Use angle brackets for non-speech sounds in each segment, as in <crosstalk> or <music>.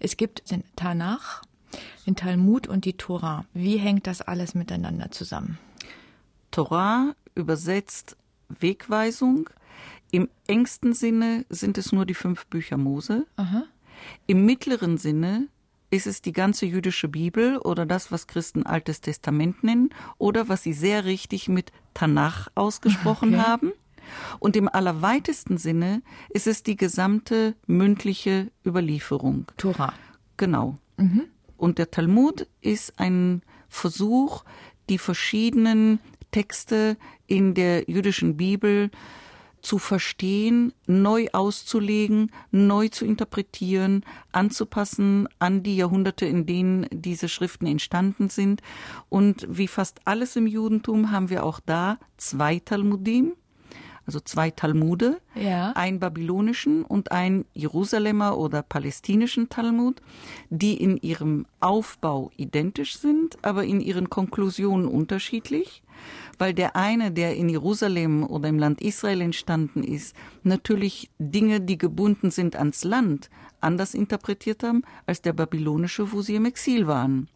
Es gibt den Tanach, den Talmud und die Tora. Wie hängt das alles miteinander zusammen? Torah übersetzt Wegweisung. Im engsten Sinne sind es nur die fünf Bücher Mose. Aha. Im mittleren Sinne ist es die ganze jüdische Bibel oder das, was Christen Altes Testament nennen oder was sie sehr richtig mit Tanach ausgesprochen Okay. haben. Und im allerweitesten Sinne ist es die gesamte mündliche Überlieferung. Tora. Genau. Und der Talmud ist ein Versuch, die verschiedenen Texte in der jüdischen Bibel zu verstehen, neu auszulegen, neu zu interpretieren, anzupassen an die Jahrhunderte, in denen diese Schriften entstanden sind. Und wie fast alles im Judentum haben wir auch da zwei Talmudim, also zwei Talmude, Ja. einen babylonischen und einen Jerusalemer oder palästinischen Talmud, die in ihrem Aufbau identisch sind, aber in ihren Konklusionen unterschiedlich, weil der eine, der in Jerusalem oder im Land Israel entstanden ist, natürlich Dinge, die gebunden sind ans Land, anders interpretiert haben als der babylonische, wo sie im Exil waren.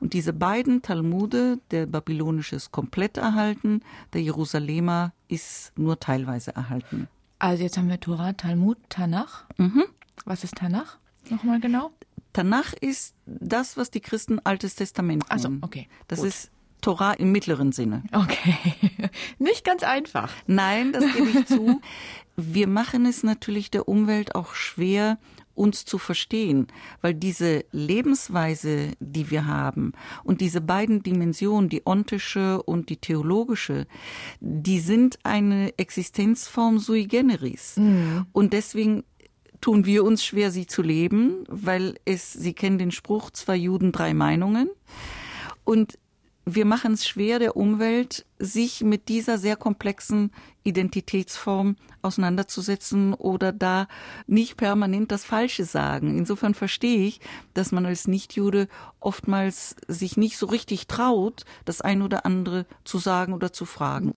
Und diese beiden Talmude, der babylonische ist komplett erhalten, der Jerusalemer ist nur teilweise erhalten. Also jetzt haben wir Tora, Talmud, Tanach. Was ist Tanach? Nochmal genau? Tanach ist das, was die Christen Altes Testament nennen. okay, Das gut. ist Torah im mittleren Sinne. Okay. <laughs> Nicht ganz einfach. Nein, das gebe ich zu. <laughs> Wir machen es natürlich der Umwelt auch schwer, uns zu verstehen, weil diese Lebensweise, die wir haben und diese beiden Dimensionen, die ontische und die theologische, die sind eine Existenzform sui generis. Und deswegen tun wir uns schwer, sie zu leben, weil es, Sie kennen den Spruch, zwei Juden, drei Meinungen. Und wir machen es schwer der Umwelt, sich mit dieser sehr komplexen Identitätsform auseinanderzusetzen oder da nicht permanent das Falsche sagen. Insofern verstehe ich, dass man als Nichtjude oftmals sich nicht so richtig traut, das ein oder andere zu sagen oder zu fragen.